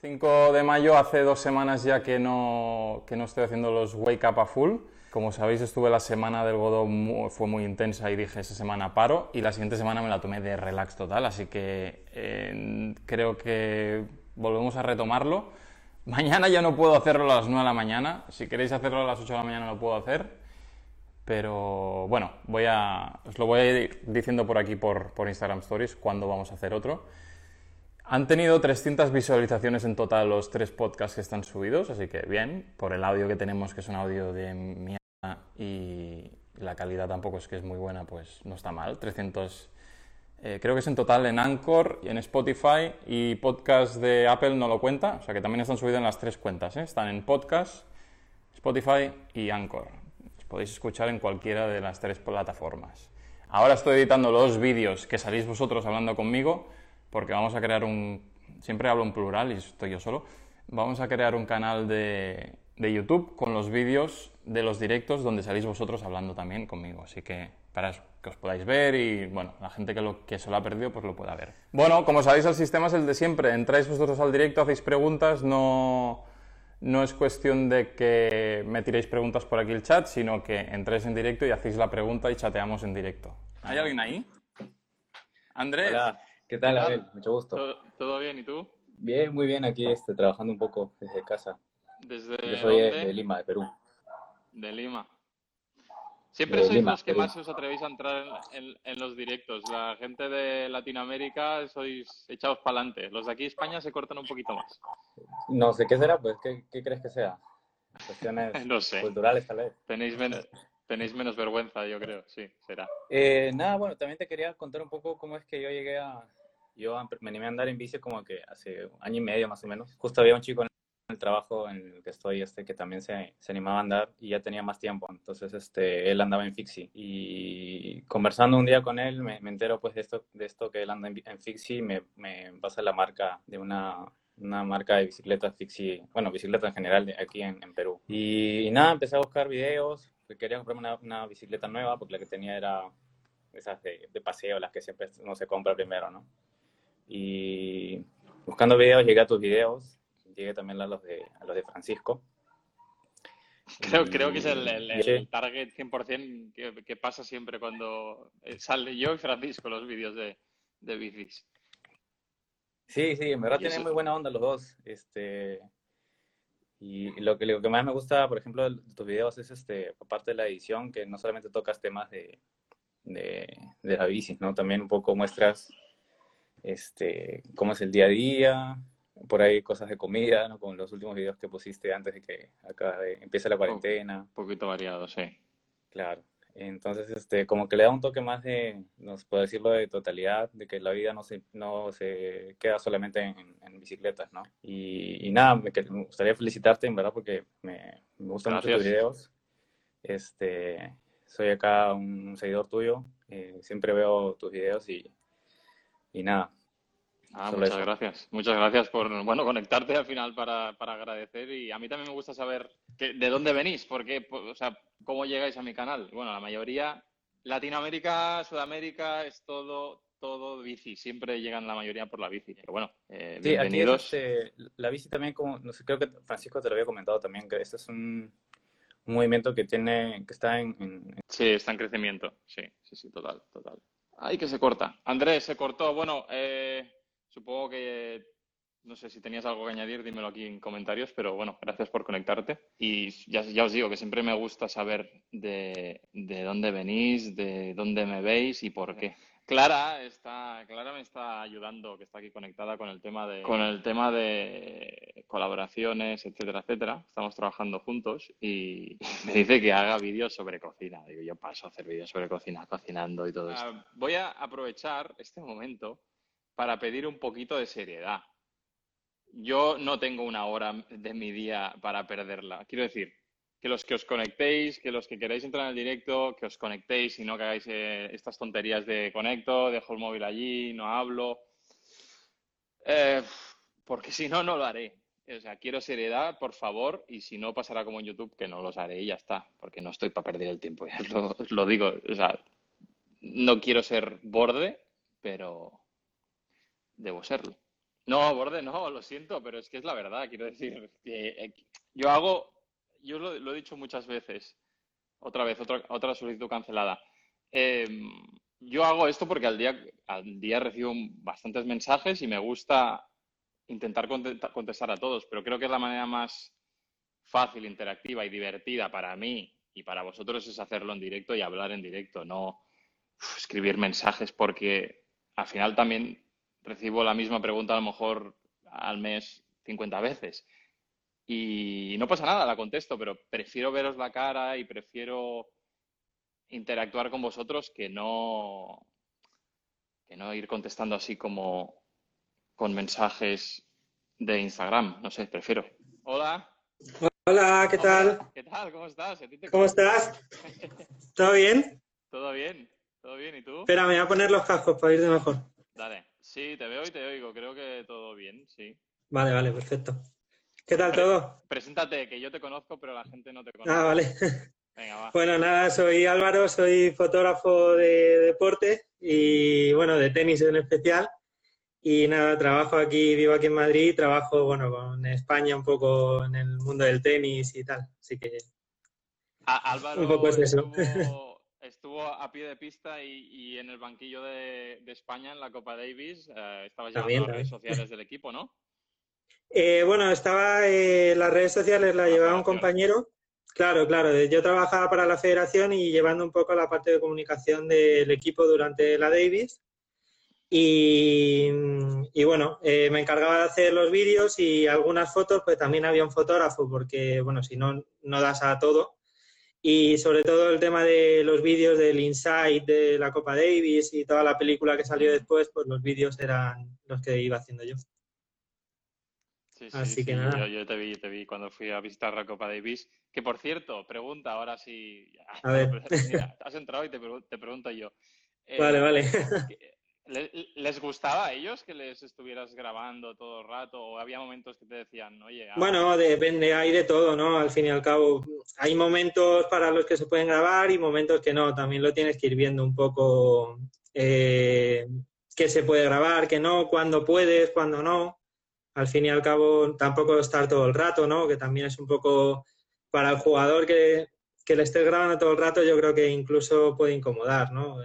5 de mayo, hace dos semanas ya que no, que no estoy haciendo los Wake Up a Full. Como sabéis, estuve la semana del mu- fue muy intensa y dije esa semana paro y la siguiente semana me la tomé de relax total, así que creo que volvemos a retomarlo. Mañana ya no puedo hacerlo a las 9 de la mañana, si queréis hacerlo a las 8 de la mañana lo puedo hacer, pero bueno, voy a, os lo voy a ir diciendo por aquí por, por Instagram Stories cuándo vamos a hacer otro. Han tenido 300 visualizaciones en total los tres podcasts que están subidos, así que bien, por el audio que tenemos, que es un audio de mierda y la calidad tampoco es que es muy buena, pues no está mal. 300, eh, creo que es en total en Anchor y en Spotify y podcast de Apple no lo cuenta, o sea que también están subidos en las tres cuentas, ¿eh? están en podcast, Spotify y Anchor. Podéis escuchar en cualquiera de las tres plataformas. Ahora estoy editando los vídeos que salís vosotros hablando conmigo, porque vamos a crear un... Siempre hablo en plural y estoy yo solo. Vamos a crear un canal de, de YouTube con los vídeos de los directos donde salís vosotros hablando también conmigo. Así que para que os podáis ver y, bueno, la gente que, lo, que se lo ha perdido, pues lo pueda ver. Bueno, como sabéis, el sistema es el de siempre. Entráis vosotros al directo, hacéis preguntas, no... No es cuestión de que me tiréis preguntas por aquí el chat, sino que entréis en directo y hacéis la pregunta y chateamos en directo. ¿Hay alguien ahí? Andrés. ¿Qué tal, ¿Qué tal? Abel? Mucho gusto. ¿Todo, todo bien? ¿Y tú? Bien, muy bien, aquí este, trabajando un poco desde casa. ¿Desde Yo soy de, Lima, de Perú. De Lima. Siempre De sois Lima, los que Perú. más os atrevéis a entrar en, en- en los directos. La gente de Latinoamérica sois echados para adelante. Los de aquí España se cortan un poquito más. No sé qué será, pues, ¿qué, qué crees que sea? Cuestiones No sé. culturales, tal vez. Tenéis menos, tenéis menos vergüenza, yo creo. Sí, será. Eh, nada, bueno, también te quería contar un poco cómo es que yo llegué a... Yo me animé a andar en bici como que hace un año y medio más o menos. Justo había un chico en el trabajo en el que estoy este que también se, se animaba a andar y ya tenía más tiempo. Entonces este, él andaba en Fixie y conversando un día con él me, me entero pues de esto, de esto que él anda en, en Fixie y me, me pasa la marca de una, una marca de bicicletas Fixie, bueno, bicicleta en general de aquí en, en Perú. Y, y nada, empecé a buscar videos, quería comprarme una, una bicicleta nueva porque la que tenía era esas de, de paseo, las que siempre uno se compra primero, ¿no? Y buscando videos llegué a tus videos, llegué también a los de, a los de Francisco. Creo, Y- creo que es el, el- el target 100% que, que pasa siempre cuando eh, sale yo y Francisco los vídeos de, de bicis. Sí, sí, en verdad tienen muy buena onda los dos. Este, y lo que, lo que más me gusta, por ejemplo, de tus videos es, este, aparte de la edición, que no solamente tocas temas de, de, de la bici, ¿no? También un poco muestras este, cómo es el día a día, por ahí cosas de comida, ¿no? Como los últimos videos que pusiste antes de que acá empiece la cuarentena. Un poquito variado, sí. Claro. Entonces, este, como que le da un toque más de, no se puede decirlo, de totalidad, de que la vida no se, no se queda solamente en, en bicicletas, ¿no? Y, y nada, me, gustaría felicitarte, en verdad, porque me, me gustan mucho tus videos. Este, soy acá un seguidor tuyo, eh, siempre veo tus videos y, y nada. Ah, muchas eso. gracias. Muchas gracias por, bueno, conectarte al final para, para agradecer. Y a mí también me gusta saber que- de dónde venís, porque, o sea, cómo llegáis a mi canal. Bueno, la mayoría, Latinoamérica, Sudamérica, es todo, todo bici. Siempre llegan la mayoría por la bici. Pero bueno, eh, Sí, aquí es, bienvenidos. este, la bici también, como, no sé, creo que Francisco te lo había comentado también, que este es un, un movimiento que tiene, que está en, en- Sí, está en crecimiento. Sí, sí, sí, total, total. Ay, que se corta. Andrés, se cortó. Bueno, eh, supongo que no sé si tenías algo que añadir, dímelo aquí en comentarios, pero bueno, gracias por conectarte. Y ya, os digo que siempre me gusta saber de dónde venís, de dónde me veis y por qué. Clara está, Clara me está ayudando, que está aquí conectada con el tema de, con el tema de colaboraciones, etcétera, etcétera. Estamos trabajando juntos y me dice que haga vídeos sobre cocina. Digo, yo paso a hacer vídeos sobre cocina, cocinando y todo esto. voy a aprovechar este momento para pedir un poquito de seriedad. Yo no tengo una hora de mi día para perderla. Quiero decir, que los que os conectéis, que los que queráis entrar en el directo, que os conectéis y no que hagáis eh, estas tonterías de conecto, dejo el móvil allí, no hablo. Eh, porque si no, no lo haré. O sea, quiero seriedad, por favor, y si no pasará como en YouTube, que no los haré y ya está, porque no estoy para perder el tiempo, lo, os lo digo. O sea, no quiero ser borde, pero debo serlo. No, borde, no, lo siento, pero es que es la verdad, quiero decir. Que, eh, yo hago, yo lo, he dicho muchas veces, otra vez, otra, otra solicitud cancelada. Em, yo hago esto porque al día, al día recibo bastantes mensajes y me gusta intentar contestar a todos, pero creo que es la manera más fácil, interactiva y divertida para mí y para vosotros es hacerlo en directo y hablar en directo, no escribir mensajes porque al final también recibo la misma pregunta a lo mejor al mes 50 veces. Y no pasa nada, la contesto, pero prefiero veros la cara y prefiero interactuar con vosotros que no, que no ir contestando así como con mensajes de Instagram. No sé, prefiero. Hola. Hola, ¿qué tal? ¿Qué tal? ¿Cómo estás? ¿Cómo estás? ¿Todo bien? Todo bien, todo bien. ¿Y tú? Espera, me voy a poner los cascos para irte mejor. Dale. Sí, te veo y te oigo. Creo que todo bien, sí. Vale, vale, perfecto. ¿Qué tal todo? Preséntate, que yo te conozco, pero la gente no te conoce. Ah, vale. Venga, va. Bueno, nada, soy Álvaro, soy fotógrafo de deporte y, bueno, de tenis en especial. Y nada, trabajo aquí, vivo aquí en Madrid, trabajo, bueno, con España un poco en el mundo del tenis y tal. Así que... Álvaro, un poco es eso. estuvo a pie de pista y, en el banquillo de, España en la Copa Davis. Eh, estaba llevando las redes sociales del equipo, ¿no? Eh, bueno, estaba eh, las redes sociales la llevaba un compañero. Claro, claro. Yo trabajaba para la federación y llevando un poco la parte de comunicación del equipo durante la Davis. Y, bueno, eh, me encargaba de hacer los vídeos y algunas fotos, pues también había un fotógrafo, porque bueno, si no, no das a todo. Y sobre todo el tema de los vídeos del Inside de la Copa Davis y toda la película que salió después, pues los vídeos eran los que iba haciendo yo. Sí, sí, Así que nada. Yo, te vi, te vi cuando fui a visitar la Copa Davis. Que por cierto, pregunta ahora. A ver. has entrado y te, te pregunto yo. vale, vale. Eh, ¿Les gustaba a ellos que les estuvieras grabando todo el rato? ¿O había momentos que te decían, oye... Bueno, depende, hay de todo, ¿no? Al fin y al cabo, hay momentos para los que se pueden grabar y momentos que no. También lo tienes que ir viendo un poco eh, qué se puede grabar, qué no, cuándo puedes, cuándo no. Al fin y al cabo, tampoco estar todo el rato, ¿no? Que también es un poco para el jugador que, que le estés grabando todo el rato, yo creo que incluso puede incomodar, ¿no?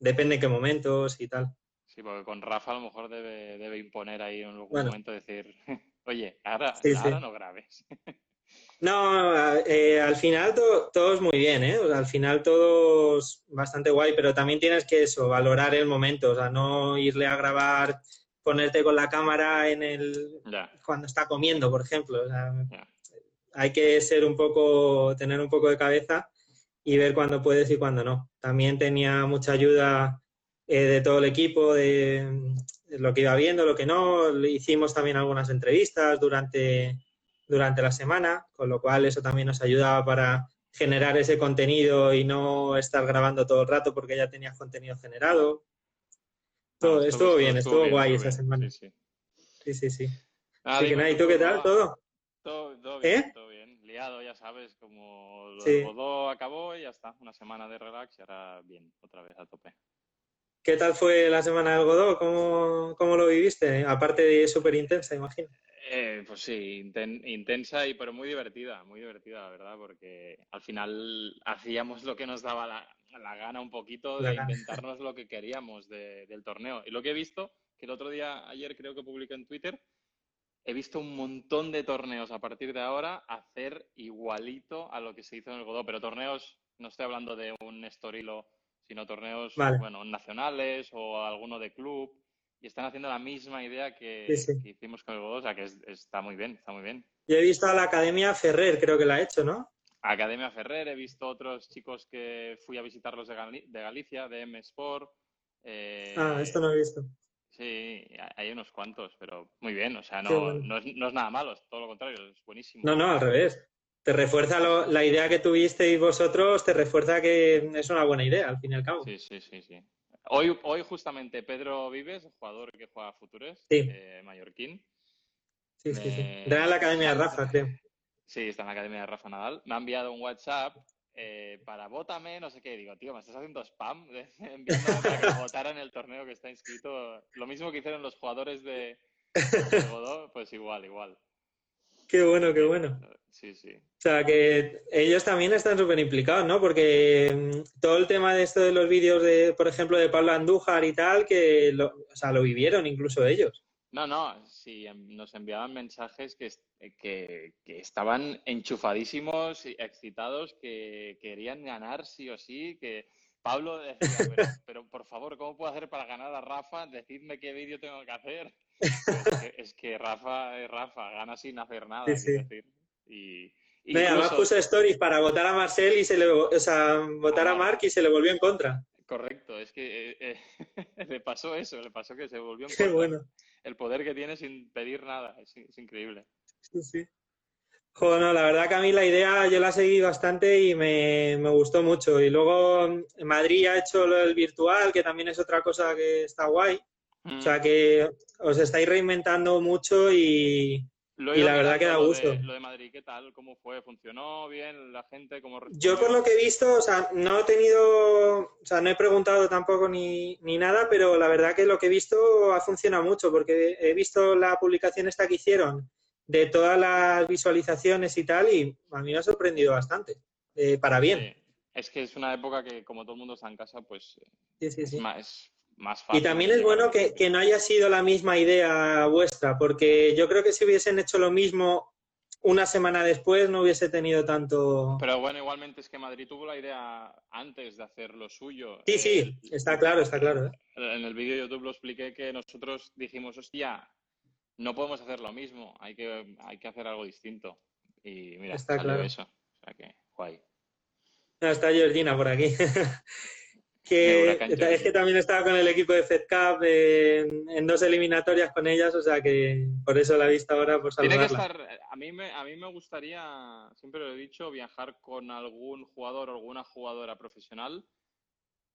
depende en qué momentos y tal. Sí, porque con Rafa a lo mejor debe, debe imponer ahí en algún momento decir, oye, ahora, no grabes. No, eh, al final todo, es muy bien, ¿eh? al final todo es bastante guay, pero también tienes que eso, valorar el momento, o sea, no irle a grabar, ponerte con la cámara en el cuando está comiendo, por ejemplo. hay que ser un poco, tener un poco de cabeza y ver cuándo puedes y cuándo no. También tenía mucha ayuda eh, de todo el equipo, de, lo que iba viendo, lo que no. Hicimos también algunas entrevistas durante, durante la semana, con lo cual eso también nos ayudaba para generar ese contenido y no estar grabando todo el rato porque ya tenías contenido generado. Todo, estuvo, bien, estuvo, guay esa semana. Sí, sí, sí. sí, Así que nada, ¿y tú qué tal? ¿Todo? Todo, bien, ¿Eh? todo bien. Liado, ya sabes, como lo acabó y ya está. Una semana de relax y ahora bien, otra vez a tope. ¿Qué tal fue la semana del Godó? ¿Cómo, cómo lo viviste? Aparte de súper intensa, imagino. Eh, pues sí, intensa y pero muy divertida, muy divertida, la verdad, porque al final hacíamos lo que nos daba la, gana un poquito de inventarnos lo que queríamos del torneo. Y lo que he visto, que el otro día, ayer creo que publiqué en Twitter, he visto un montón de torneos a partir de ahora hacer igualito a lo que se hizo en el Godó, pero torneos, no estoy hablando de un estorilo, sino torneos, bueno, nacionales o alguno de club, y están haciendo la misma idea que, hicimos con el Godó, o sea que está muy bien, está muy bien. Yo he visto a la Academia Ferrer, creo que la ha hecho, ¿no? Academia Ferrer, he visto otros chicos que fui a visitarlos de, Galicia, de M Sport. Eh, ah, esto no he visto. Sí, hay unos cuantos, pero muy bien, o sea, no, no, es, nada malo, es todo lo contrario, es buenísimo. No, no, al revés. Te refuerza la idea que tuvisteis vosotros, te refuerza que es una buena idea, al fin y al cabo. Sí, sí, sí, sí. Hoy, hoy justamente Pedro Vives, jugador que juega a Futures, eh, mallorquín. Sí, sí, sí. En la Academia de Rafa, creo. Sí, está en la Academia de Rafa Nadal. Me ha enviado un WhatsApp eh, para vótame, no sé qué. Digo, tío, me estás haciendo spam enviándome para que votara en el torneo que está inscrito. Lo mismo que hicieron los jugadores de, de Godó, pues igual, igual. Qué bueno, qué bueno. Sí, sí. O sea, que ellos también están súper implicados, ¿no? Porque mm, todo el tema de esto de los vídeos, de, por ejemplo, de Pablo Andújar y tal, que lo, o sea, lo vivieron incluso ellos. No, no, sí, em, nos enviaban mensajes que, que, que estaban enchufadísimos, y excitados, que querían ganar sí o sí, que Pablo decía, pero, pero por favor, ¿cómo puedo hacer para ganar a Rafa? Decidme qué vídeo tengo que hacer. Es que, es que Rafa es Rafa, gana sin hacer nada, Sí, sí. decir. Y, Mira, además puso stories para votar a Marcel y se le, o sea, votar a Ah. Marc y se le volvió en contra. Correcto, es que eh, eh, le pasó eso, le pasó que se volvió en Qué contra. bueno. El poder que tiene sin pedir nada, es, es increíble. Sí, sí. Joder, no, la verdad que a mí la idea yo la seguí bastante y me, me gustó mucho. Y luego en Madrid ha hecho lo del virtual, que también es otra cosa que está guay. O sea que os estáis reinventando mucho y Lo y la verdad que da gusto. de- lo de Madrid, ¿qué tal? ¿Cómo fue? ¿Funcionó bien la gente? ¿Cómo yo por lo que he visto, o sea, no he tenido, o sea, no he preguntado tampoco ni, ni nada, pero la verdad que lo que he visto ha funcionado mucho porque he visto la publicación esta que hicieron de todas las visualizaciones y tal y a mí me ha sorprendido bastante, eh, para bien. Sí. Es que es una época que, como todo el mundo está en casa, pues Sí, sí, es, más, más fácil. Y también es bueno que, que no haya sido la misma idea vuestra, porque yo creo que si hubiesen hecho lo mismo una semana después no hubiese tenido tanto... Pero bueno, igualmente es que Madrid tuvo la idea antes de hacer lo suyo. Sí, Eh, sí, está claro, está claro. ¿eh? En el vídeo de YouTube lo expliqué que nosotros dijimos, hostia, no podemos hacer lo mismo, hay que, hay que hacer algo distinto. Y mira, Está claro. eso. O sea que, guay. Ah, está Georgina por aquí. Que es que también estaba con el equipo de FedCap en, en dos eliminatorias con ellas, o sea que por eso la he visto ahora por Tiene que estar, a mí, me, a mí me gustaría, siempre lo he dicho, viajar con algún jugador o alguna jugadora profesional,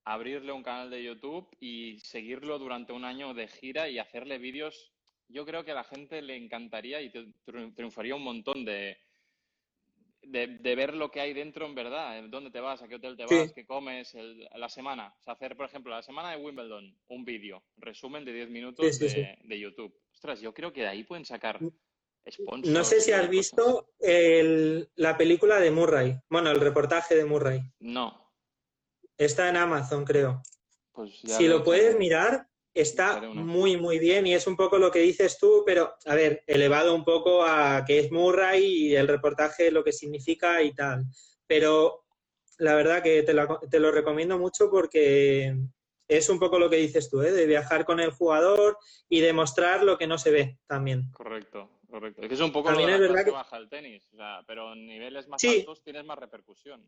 abrirle un canal de YouTube y seguirlo durante un año de gira y hacerle vídeos. Yo creo que a la gente le encantaría y tri- tri- triunfaría un montón de, de, de ver lo que hay dentro en verdad, en dónde te vas, a qué hotel te Sí. vas, qué comes, el- la semana. O sea, hacer, por ejemplo, la semana de Wimbledon, un vídeo, resumen de 10 minutos Sí, sí, de, de YouTube. Ostras, yo creo que de ahí pueden sacar sponsors. No sé si has visto el- la película de Murray, bueno, el reportaje de Murray. No, Está en Amazon, creo. pues ya Si lo puedes mirar, está muy, muy bien y es un poco lo que dices tú, pero, a ver, elevado un poco a que es Murray y el reportaje, lo que significa y tal. Pero la verdad que te lo, te lo recomiendo mucho porque es un poco lo que dices tú, ¿eh? de viajar con el jugador y demostrar lo que no se ve también. Correcto, correcto. Es que es un poco También lo de es verdad que- baja del tenis, o sea, pero en niveles más Sí. altos tienes más repercusión.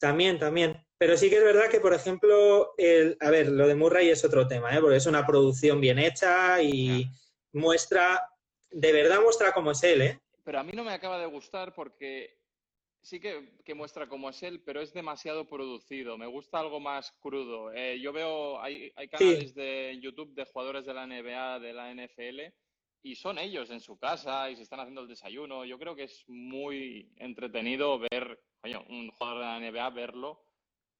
También, también. Pero sí que es verdad que, por ejemplo, el, a ver, lo de Murray es otro tema, ¿eh? porque es una producción bien hecha y muestra, de verdad muestra cómo es él, ¿eh? Pero a mí no me acaba de gustar porque sí que, que muestra cómo es él, pero es demasiado producido. Me gusta algo más crudo. Eh, yo veo, hay, hay canales de YouTube de jugadores de la NBA, de la NFL, y son ellos en su casa y se están haciendo el desayuno. Yo creo que es muy entretenido ver, coño, un jugador de la NBA, verlo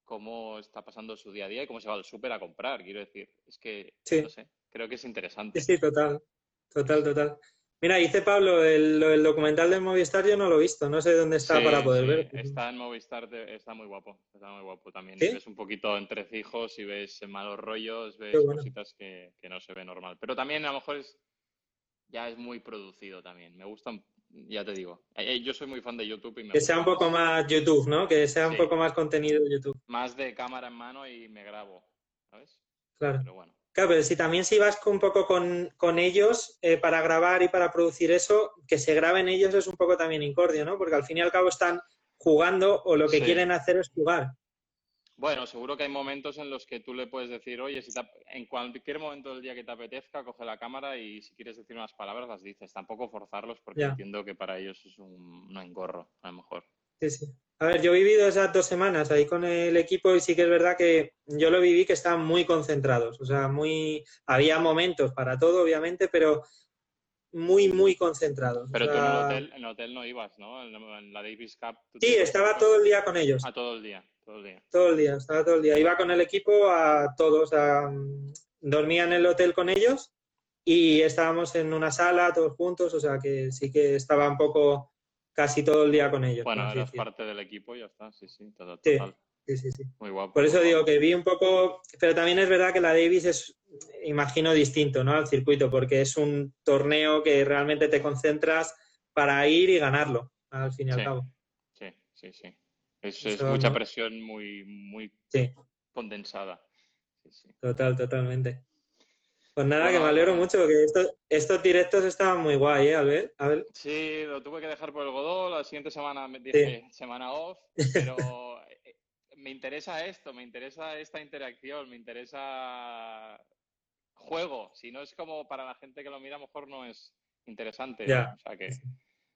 cómo está pasando su día a día y cómo se va al súper a comprar. Quiero decir, es que, Sí. no sé, creo que es interesante. Sí, sí, total. Total, total. Mira, dice Pablo, el, el documental del Movistar yo no lo he visto, no sé dónde está Sí, para poder sí, ver. Está en Movistar, está muy guapo, está muy guapo también. Ves un poquito entre fijos y ves malos rollos, ves bueno. cositas que, que no se ve normal. Pero también a lo mejor es, ya es muy producido también. Me gustan, ya te digo, eh, eh, yo soy muy fan de YouTube y me Que sea un gusta poco más YouTube, ¿no? Que sea un poco más contenido de YouTube, más de cámara en mano y me grabo, ¿sabes? claro. Pero bueno. Claro, pero si también si vas con- un poco con, con ellos eh, para grabar y para producir eso, que se graben ellos es un poco también incordio, ¿no? Porque al fin y al cabo están jugando o lo que Sí. quieren hacer es jugar. Bueno, seguro que hay momentos en los que tú le puedes decir, oye, si te en cualquier momento del día que te apetezca, coge la cámara y si quieres decir unas palabras las dices. Tampoco forzarlos porque entiendo que para ellos es un, un engorro, a lo mejor. Sí, sí. A ver, yo he vivido esas dos semanas ahí con el equipo y sí que es verdad que yo lo viví que estaban muy concentrados. O sea, muy. Había momentos para todo, obviamente, pero muy, muy concentrados. Pero O tú en el, hotel, en el hotel no ibas, ¿no? En, la Davis Cup. Sí, estaba todo el día con ellos. Ah, todo el día, todo el día. Todo el día, estaba todo el día. Iba con el equipo a todos, a, dormía en el hotel con ellos y estábamos en una sala todos juntos, o sea que sí que estaba un poco casi todo el día con ellos. Bueno, eras parte del equipo y ya está, sí, sí, total. Sí. total. Sí, sí, sí. Muy guapo. Por eso digo que vi un poco, pero también es verdad que la Davis es, imagino, distinto, ¿no? Al circuito, porque es un torneo que realmente te concentras para ir y ganarlo, al fin y al cabo. Sí, sí, sí. Es, es mucha ¿no? presión muy, muy Sí, condensada. Sí, sí. total, totalmente. Pues nada, que me alegro bueno. mucho, que estos, estos directos estaban muy guay, ¿eh? A ver, a ver. Sí, lo tuve que dejar por el Godó. La siguiente semana me dije semana off, pero eh, me interesa esto, me interesa esta interacción, me interesa juego. Si no es como para la gente que lo mira, a lo mejor no es interesante. Ya. O sea que,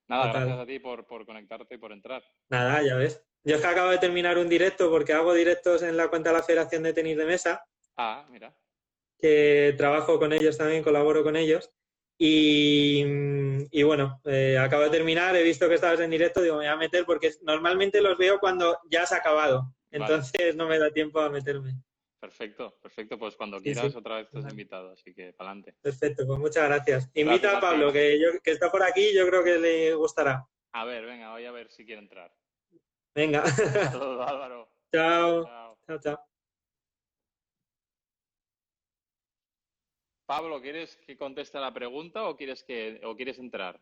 nada, Total. gracias a ti por, por conectarte y por entrar. Nada, ya ves. Yo es que acabo de terminar un directo porque hago directos en la cuenta de la Federación de Tenis de Mesa. Ah, mira. que trabajo con ellos también, colaboro con ellos. Y, y bueno, eh, acabo de terminar, he visto que estabas en directo, digo, me voy a meter porque normalmente los veo cuando ya has acabado. Vale. Entonces no me da tiempo a meterme. Perfecto, perfecto. Pues cuando Sí, quieras sí. otra vez estás invitado, así que para adelante. Perfecto, pues muchas gracias. Invita Gracias a Pablo, que, yo, que está por aquí, yo creo que le gustará. A ver, venga, voy a ver si quiere entrar. Venga, Álvaro. chao. Chao. Chao, chao. Pablo, ¿quieres que conteste la pregunta o quieres que o quieres entrar?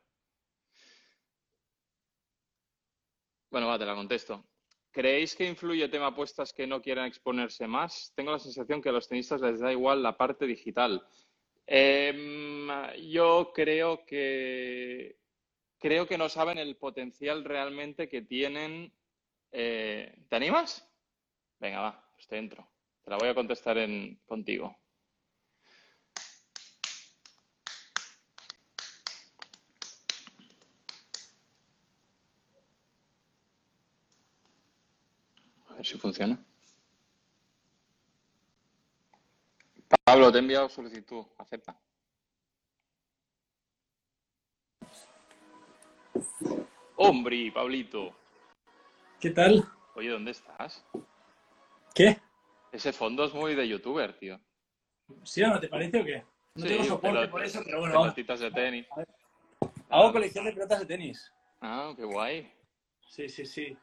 Bueno, va, te la contesto. ¿Creéis que influye tema apuestas que no quieran exponerse más? Tengo la sensación que a los tenistas les da igual la parte digital. Em, yo creo que creo que no saben el potencial realmente que tienen. Eh, ¿te animas? Venga, va, pues te entro. Te la voy a contestar en, contigo. A ver si funciona. Pablo, te he enviado solicitud. Acepta. Hombre, Pablito. ¿Qué tal? Oye, ¿dónde estás? ¿Qué? Ese fondo es muy de youtuber, tío. ¿Sí o no te parece o qué? No Sí, tengo soporte por eso, pero bueno, pelotitas de tenis. Hago colección de pelotas de tenis. Ah, qué guay. Sí, sí, sí.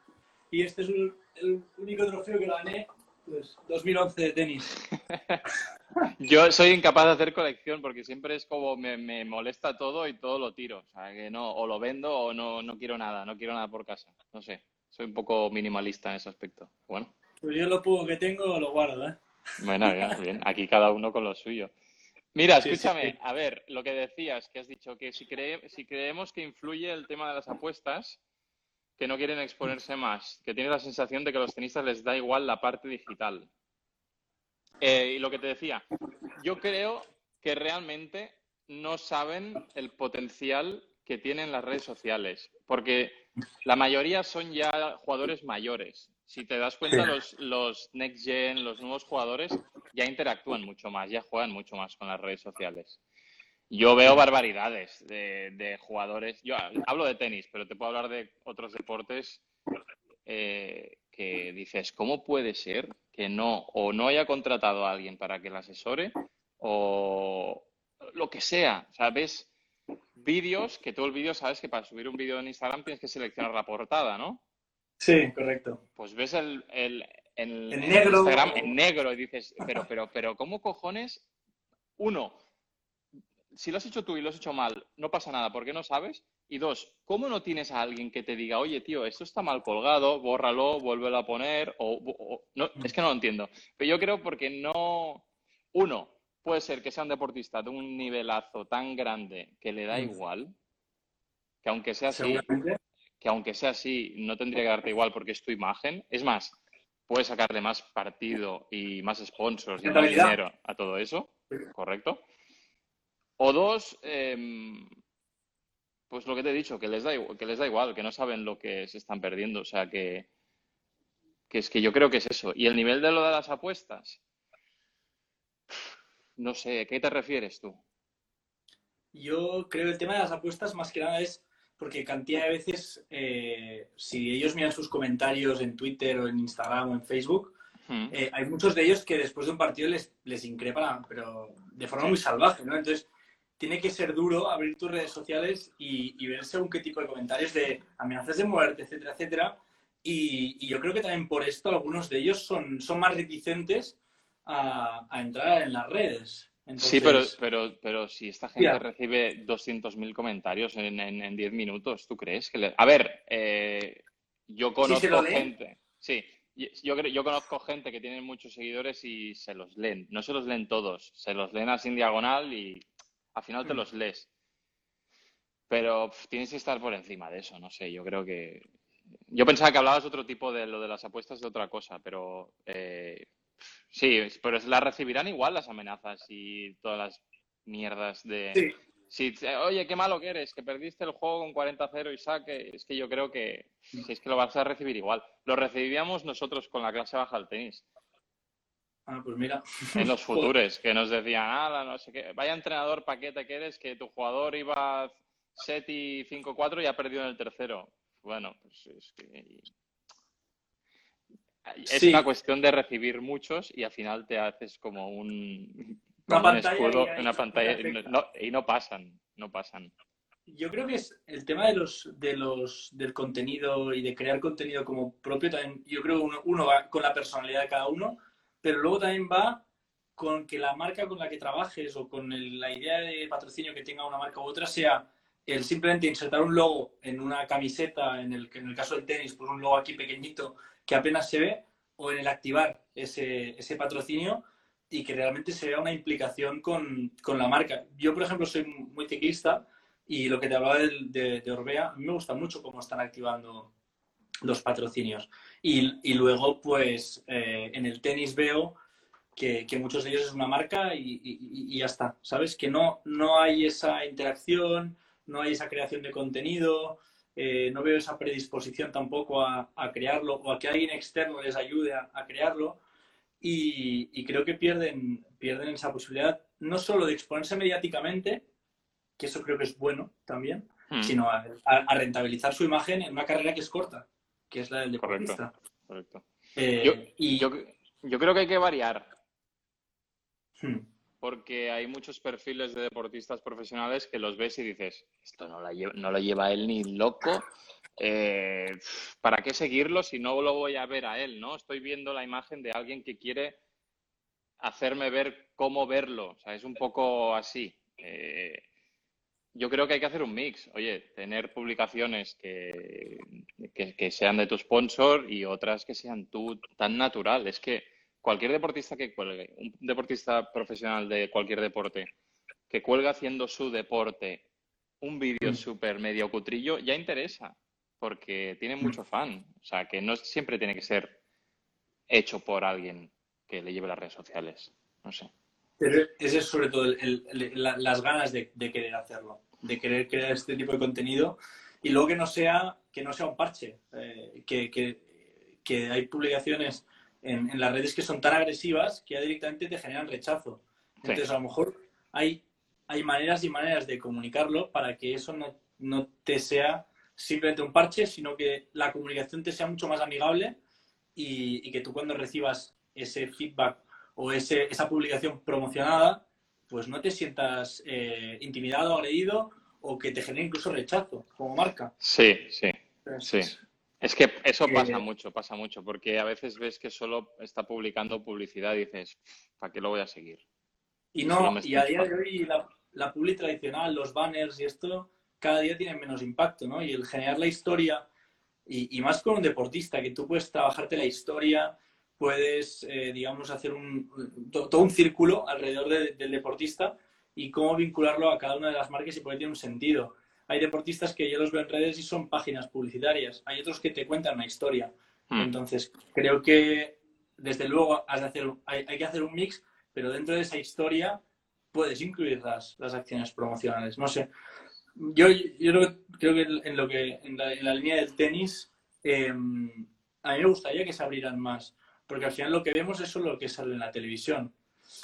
Y este es el, el único trofeo que gané, pues, 2011 de tenis. Yo soy incapaz de hacer colección porque siempre es como me, me molesta todo y todo lo tiro. O sea, que no, o lo vendo o no, no quiero nada, no quiero nada por casa. No sé, soy un poco minimalista en ese aspecto. Bueno, Pues yo lo poco que tengo lo guardo, ¿eh? bueno, ya, bien, aquí cada uno con lo suyo. Mira, Sí, sí, escúchame, sí. a ver, lo que decías, que has dicho, que si, cree- si creemos que influye el tema de las apuestas, que no quieren exponerse más, que tienes la sensación de que a los tenistas les da igual la parte digital. Eh, y lo que te decía, yo creo que realmente no saben el potencial que tienen las redes sociales, porque la mayoría son ya jugadores mayores. Si te das cuenta, los, los Next Gen, los nuevos jugadores, ya interactúan mucho más, ya juegan mucho más con las redes sociales. Yo veo barbaridades de, de jugadores. Yo hablo de tenis, pero te puedo hablar de otros deportes eh, que dices, ¿cómo puede ser que no o no haya contratado a alguien para que le asesore o lo que sea? Ves vídeos que tú el vídeo sabes que para subir un vídeo en Instagram tienes que seleccionar la portada, ¿no? Sí, correcto. Pues ves el, el, el- negro. Instagram en negro y dices, pero, pero, pero, ¿cómo cojones? Uno, si lo has hecho tú y lo has hecho mal, no pasa nada, ¿por qué no sabes? Y dos, ¿cómo no tienes a alguien que te diga, oye, tío, esto está mal colgado, bórralo, vuélvelo a poner? O, o- no, es que no lo entiendo. Pero yo creo porque no. Uno, puede ser que sea un deportista de un nivelazo tan grande que le da Mm. igual, que aunque sea así, que aunque sea así, no tendría que darte igual porque es tu imagen. Es más, puedes sacarle más partido y más sponsors y más dinero a todo eso, ¿correcto? O dos, em, pues lo que te he dicho, que les da igual, que les da igual, que no saben lo que se están perdiendo. O sea que, que es que yo creo que es eso. Y el nivel de lo de las apuestas, no sé, ¿a qué te refieres tú? yo creo que el tema de las apuestas más que nada es porque cantidad de veces, eh, si ellos miran sus comentarios en Twitter o en Instagram o en Facebook, Hmm. eh, hay muchos de ellos que después de un partido les, les increpan, pero de forma muy salvaje, ¿no? Entonces, tiene que ser duro abrir tus redes sociales y, y ver según qué tipo de comentarios de amenazas de muerte, etcétera, etcétera. Y, y yo creo que también por esto algunos de ellos son, son más reticentes a, a entrar en las redes. Sí, pero, pero, pero si esta gente Ya. recibe 200.000 comentarios en, en, en 10 minutos, ¿tú crees que le... A ver, eh, yo conozco gente, sí, yo, yo conozco gente que tiene muchos seguidores y se los leen. No se los leen todos, se los leen así en diagonal y al final te Mm. los lees. Pero tienes que estar por encima de eso, no sé, yo creo que... Yo pensaba que hablabas otro tipo de lo de las apuestas de otra cosa, pero eh, sí, pero las recibirán igual las amenazas y todas las mierdas de... sí. Si, oye, qué malo que eres, que perdiste el juego con 40-0 y saque. Es que yo creo que si es que lo vas a recibir igual. Lo recibíamos nosotros con la clase baja del tenis, Ah, pues mira. en los futures, que nos decían, no sé qué, vaya entrenador paquete que eres, que tu jugador iba set y 5-4 y ha perdido en el tercero. Bueno, pues es que... Es Sí. una cuestión de recibir muchos y al final te haces como un, Una como un pantalla escudo, ahí una pantalla no- y no pasan, no pasan. Yo creo que es el tema de los, de los, del contenido y de crear contenido como propio también, yo creo que uno, uno va con la personalidad de cada uno, pero luego también va con que la marca con la que trabajes o con el- la idea de patrocinio que tenga una marca u otra sea el simplemente insertar un logo en una camiseta, en el, en el caso del tenis, pues un logo aquí pequeñito que apenas se ve, o en el activar ese, ese patrocinio y que realmente se vea una implicación con, con la marca. Yo, por ejemplo, soy muy ciclista y lo que te hablaba del- de, de, Orbea, a mí me gusta mucho cómo están activando los patrocinios. Y, y luego, pues, eh, en el tenis veo que, que, muchos de ellos es una marca y, y, y, ya está, ¿sabes? Que no, no hay esa interacción, no hay esa creación de contenido, eh, no veo esa predisposición tampoco a, a, crearlo o a que alguien externo les ayude a, a crearlo. Y, y, creo que pierden, pierden esa posibilidad no solo de exponerse mediáticamente, que eso creo que es bueno también, Hmm. sino a, a, rentabilizar su imagen en una carrera que es corta, que es la del deportista. Correcto. correcto. Eh, yo, y... yo, yo, creo que hay que variar. Hmm. Porque hay muchos perfiles de deportistas profesionales que los ves y dices, esto no, la lleva, no lo lleva él ni loco. Eh, ¿Para qué seguirlo si no lo voy a ver a él? ¿no? Estoy viendo la imagen de alguien que quiere hacerme ver cómo verlo. O sea, es un poco así. Eh, yo creo que hay que hacer un mix. Oye, tener publicaciones que, que, que, sean de tu sponsor y otras que sean tú tan natural. Es que cualquier deportista que cuelgue, un deportista profesional de cualquier deporte, que cuelga haciendo su deporte un vídeo mm. súper medio cutrillo, ya interesa, porque tiene mucho fan. O sea, que no siempre tiene que ser hecho por alguien que le lleve las redes sociales. No sé. Pero ese es sobre todo el, el, la, las ganas de, de, querer hacerlo, de querer crear este tipo de contenido y luego que no sea, que no sea un parche, eh, que, que, que, hay publicaciones en, en, las redes que son tan agresivas que ya directamente te generan rechazo. Entonces, sí. a lo mejor hay, hay maneras y maneras de comunicarlo para que eso no, no te sea simplemente un parche, sino que la comunicación te sea mucho más amigable y, y que tú cuando recibas ese feedback o ese, esa publicación promocionada, pues no te sientas eh, intimidado, agredido o que te genere incluso rechazo como marca. Sí, sí, sí. Es que eso pasa eh, mucho, pasa mucho, porque a veces ves que solo está publicando publicidad y dices, ¿para qué lo voy a seguir? Y no, y a día de hoy la, la publi tradicional, los banners y esto, cada día tienen menos impacto, ¿no? Y el generar la historia, y, y más con un deportista, que tú puedes trabajarte la historia, puedes, eh, digamos, hacer un, todo un círculo alrededor de, del deportista y cómo vincularlo a cada una de las marcas y por qué tiene un sentido. Hay deportistas que yo los veo en redes y son páginas publicitarias. Hay otros que te cuentan una historia. Mm. Entonces, creo que, desde luego, has de hacer, hay, hay, que hacer un mix, pero dentro de esa historia puedes incluir las, las acciones promocionales. No sé. Yo, yo creo, creo que en, lo que, en, la, en la línea del tenis, eh, a mí me gustaría que se abrieran más porque al final lo que vemos es solo lo que sale en la televisión.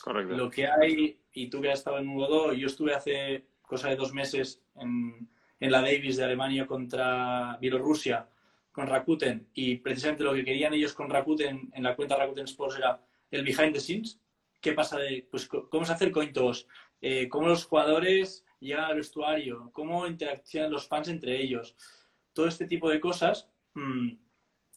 Correcto. Lo que hay, y tú que has estado en un godó, yo estuve hace, cosa de dos meses en, en la Davis de Alemania contra Bielorrusia con Rakuten y precisamente lo que querían ellos con Rakuten en la cuenta Rakuten Sports era el behind the scenes. ¿Qué pasa de, pues, cómo se hace el coin toss? Eh, cómo los jugadores llegan al vestuario, cómo interaccionan los fans entre ellos. Todo este tipo de cosas mmm,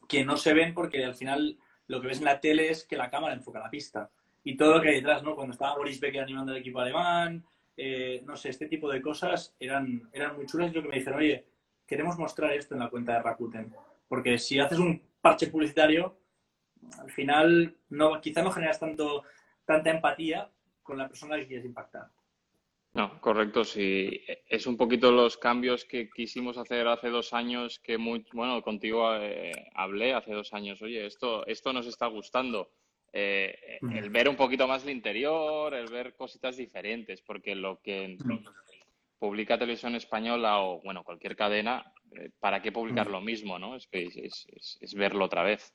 que no se ven porque al final lo que ves en la tele es que la cámara enfoca la pista. Y todo lo que hay detrás, ¿no? Cuando estaba Boris Becker animando al equipo alemán, eh, no sé, este tipo de cosas eran, eran muy chulas y lo que me dijeron, oye, queremos mostrar esto en la cuenta de Rakuten. Porque si haces un parche publicitario, al final no, quizá no generas tanto, tanta empatía con la persona que quieres impactar. No, correcto, sí. Es un poquito los cambios que quisimos hacer hace dos años, que muy, bueno, contigo eh, hablé hace dos años, oye, esto, esto nos está gustando. Eh, el ver un poquito más el interior, el ver cositas diferentes, porque lo que publica Televisión Española o, bueno, cualquier cadena, eh, ¿para qué publicar lo mismo, no? Es, es, es, es verlo otra vez.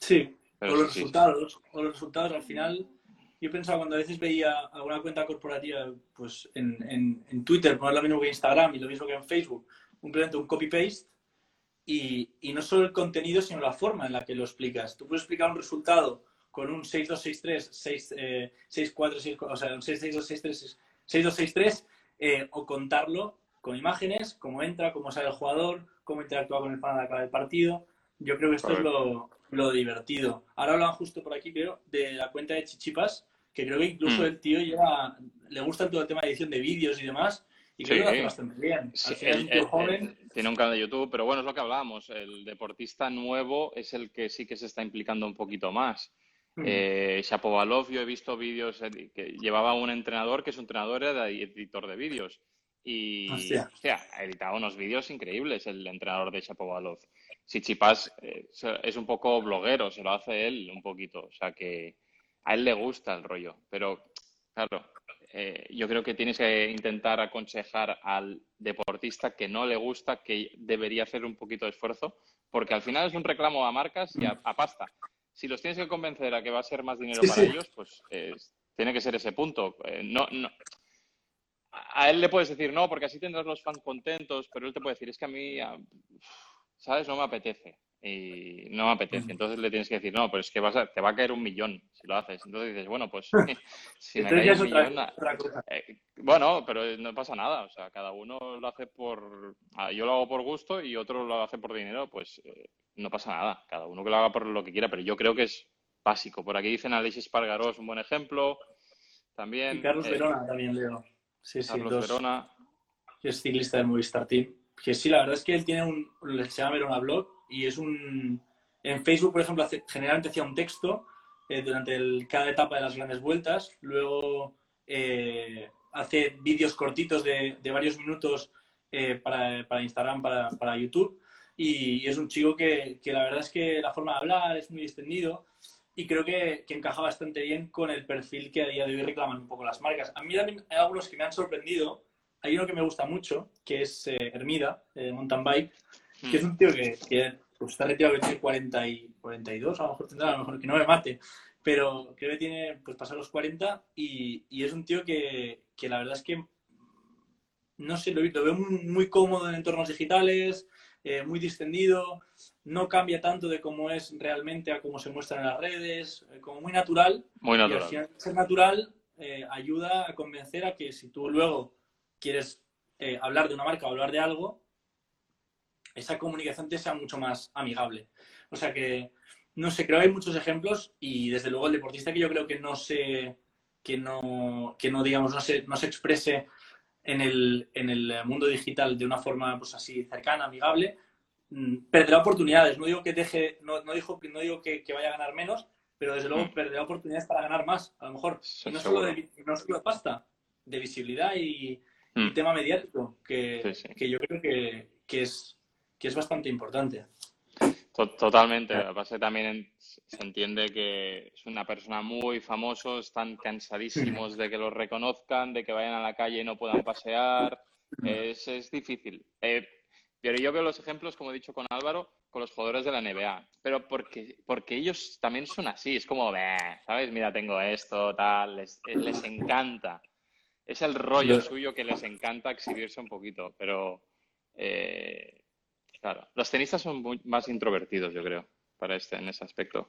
Sí, Pero o los sí, resultados, o los resultados al final yo pensaba cuando a veces veía alguna cuenta corporativa pues en, en, en, Twitter poner lo mismo que Instagram y lo mismo que en Facebook, simplemente un copy-paste y, y, no solo el contenido sino la forma en la que lo explicas. Tú puedes explicar un resultado con un 6263, 6, eh, 64, o sea, un 6263, 6263 eh, o contarlo con imágenes, cómo entra, cómo sale el jugador, cómo interactúa con el fan a la del partido. Yo creo que esto es lo, lo divertido. Ahora hablan justo por aquí, creo, de la cuenta de Chichipas, que creo que incluso mm. el tío lleva, le gusta todo el tema de edición de vídeos y demás, y creo sí, que lo hace bastante bien. Sí, el, el, joven... el, tiene un canal de YouTube, pero bueno, es lo que hablábamos, el deportista nuevo es el que sí que se está implicando un poquito más. Mm. Eh, Shapovalov, yo he visto vídeos que llevaba un entrenador que es un entrenador era editor de vídeos. Y hostia. Hostia, ha editado unos vídeos increíbles el entrenador de Shapovalov. Sichipas eh, es un poco bloguero, se lo hace él un poquito, o sea que a él le gusta el rollo, pero claro, eh, yo creo que tienes que intentar aconsejar al deportista que no le gusta, que debería hacer un poquito de esfuerzo, porque al final es un reclamo a marcas y a, a pasta. Si los tienes que convencer a que va a ser más dinero sí, para sí. ellos, pues eh, tiene que ser ese punto. Eh, no, no, a él le puedes decir no, porque así tendrás los fans contentos, pero él te puede decir, es que a mí, ¿sabes? No me apetece. Y no me apetece. Entonces le tienes que decir, no, pero es que vas a, te va a caer un millón si lo haces. Entonces dices, bueno, pues si me cae un millón. Otra, otra eh, bueno, pero no pasa nada. O sea, cada uno lo hace por. Ah, yo lo hago por gusto y otro lo hace por dinero, pues eh, no pasa nada. Cada uno que lo haga por lo que quiera, pero yo creo que es básico. Por aquí dicen Alexis Pargaró es un buen ejemplo. También. Y Carlos eh, Verona también leo. Sí, sí, Carlos dos, Verona. Que es ciclista del Movistar Team. Que sí, la verdad es que él tiene un. Se llama Verona Blog y es un... En Facebook, por ejemplo, hace, generalmente hacía un texto eh, durante el, cada etapa de las grandes vueltas, luego eh, hace vídeos cortitos de, de, varios minutos eh, para, para, Instagram, para, para YouTube, y, y, es un chico que, que, la verdad es que la forma de hablar es muy extendido y creo que, que, encaja bastante bien con el perfil que a día de hoy reclaman un poco las marcas. A mí también hay algunos que me han sorprendido. Hay uno que me gusta mucho, que es eh, Hermida, de Mountain Bike, que es un tío que, que pues está retirado, que tiene 40 y 42, a lo mejor tendrá, a lo mejor que no me mate, pero creo que tiene, pues pasa los 40 y, y es un tío que, que, la verdad es que, no sé, lo, lo veo muy, muy, cómodo en entornos digitales, eh, muy distendido, no cambia tanto de cómo es realmente a cómo se muestra en las redes, eh, como muy natural. Muy natural. Y al final, ser natural eh, ayuda a convencer a que si tú luego quieres eh, hablar de una marca o hablar de algo, esa comunicación te sea mucho más amigable. O sea que, no sé, creo que hay muchos ejemplos y desde luego el deportista que yo creo que no se, que no, que no digamos, no se, no se exprese en el, en el mundo digital de una forma pues así cercana, amigable, mm, perderá oportunidades. No digo que deje, no, no, dijo, no digo que, que, vaya a ganar menos, pero desde luego mm. perderá oportunidades para ganar más. A lo mejor no solo, de, no solo de pasta, de visibilidad y, mm. y tema mediático, que, sí, sí. que yo creo que, que es que es bastante importante. Totalmente. Lo que pasa también se entiende que es una persona muy famoso, están cansadísimos de que los reconozcan, de que vayan a la calle y no puedan pasear. Es, es difícil. Eh, pero yo veo los ejemplos, como he dicho con Álvaro, con los jugadores de la NBA. Pero porque, porque ellos también son así. Es como, ¿sabes? Mira, tengo esto, tal. Les, les encanta. es el rollo suyo que les encanta exhibirse un poquito, pero eh, claro, los tenistas son más introvertidos, yo creo, para este, en ese aspecto.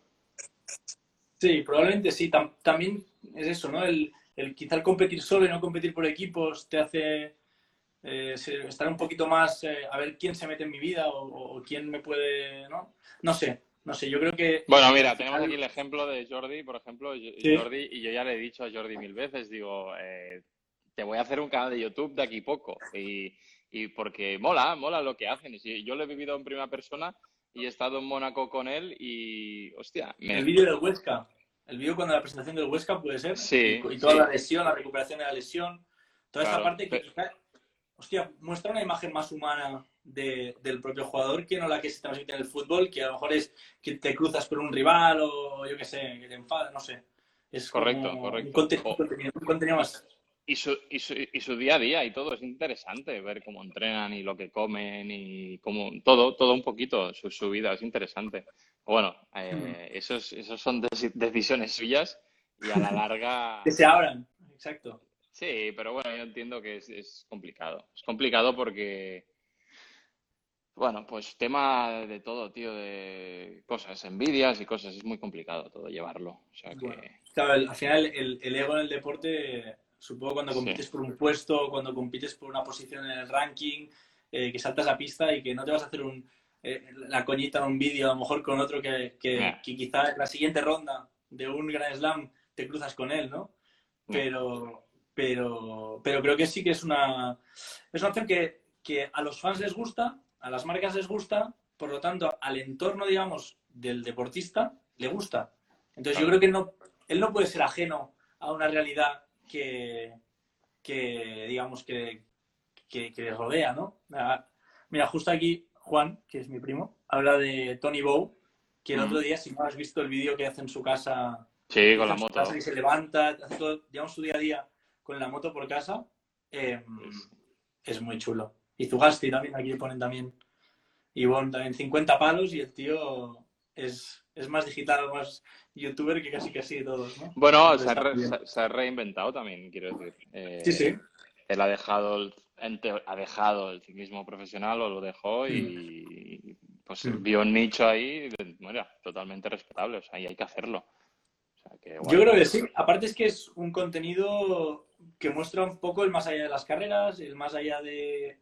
Sí, probablemente sí. también es eso, ¿no? El, el quizá el competir solo y no competir por equipos te hace eh, estar un poquito más eh, a ver quién se mete en mi vida o, quién me puede, ¿no? No sé, no sé, yo creo que... Bueno, mira, tenemos aquí el ejemplo de Jordi, por ejemplo, Jordi, y yo ya le he dicho a Jordi mil veces, digo, eh, te voy a hacer un canal de YouTube de aquí poco, y, y porque mola, mola lo que hacen, y yo lo he vivido en primera persona y he estado en Mónaco con él y, hostia... El vídeo del Huesca, el vídeo cuando la presentación del Huesca puede ser, sí, y, toda la lesión, la recuperación de la lesión, toda esta parte que hostia, muestra una imagen más humana del propio jugador que no la que se transmite en el fútbol, que a lo mejor es que te cruzas por un rival o yo qué sé, que te enfada, no sé. Es correcto, correcto. Un contenido, más. Y su, y, su, y su, día a día y todo, es interesante ver cómo entrenan y lo que comen y cómo, todo, todo un poquito, su, su vida, es interesante. Bueno, eh, esos, esos son decisiones suyas y a la larga... que se abran, exacto. Sí, pero bueno, yo entiendo que es, complicado. Es complicado porque, bueno, pues tema de todo, tío, de cosas, envidias y cosas, es muy complicado todo llevarlo. O sea que... claro, al final el, ego en el deporte, supongo cuando compites por un puesto, cuando compites por una posición en el ranking, eh, que saltas a pista y que no te vas a hacer un, eh, la coñita en un vídeo, a lo mejor con otro que, que, quizá la siguiente ronda de un Grand Slam te cruzas con él, ¿no? Pero, pero, pero creo que sí que es una, es una opción que, que a los fans les gusta, a las marcas les gusta, por lo tanto, al entorno, digamos, del deportista le gusta. Entonces yo creo que no, él no puede ser ajeno a una realidad que, que digamos, que, que, le rodea, ¿no? Mira, justo aquí Juan, que es mi primo, habla de Tony Bow, que el otro día, si no has visto el vídeo que hace en su casa, sí, con la moto. y se levanta, hace todo, digamos, su día a día con la moto por casa, em, es muy chulo. Y Zugasti también, aquí le ponen también. Y bueno, también 50 palos y el tío es, más digital, más youtuber que casi casi todos, ¿no? Bueno, se ha, reinventado también, quiero decir. Eh, sí, sí. Él ha dejado el, ha dejado el ciclismo profesional o lo dejó y mm. pues mm. vio un nicho ahí, bueno, totalmente respetable, o sea, y hay que hacerlo. Yo creo que sí. Aparte es que es un contenido que muestra un poco el más allá de las carreras, el más allá de,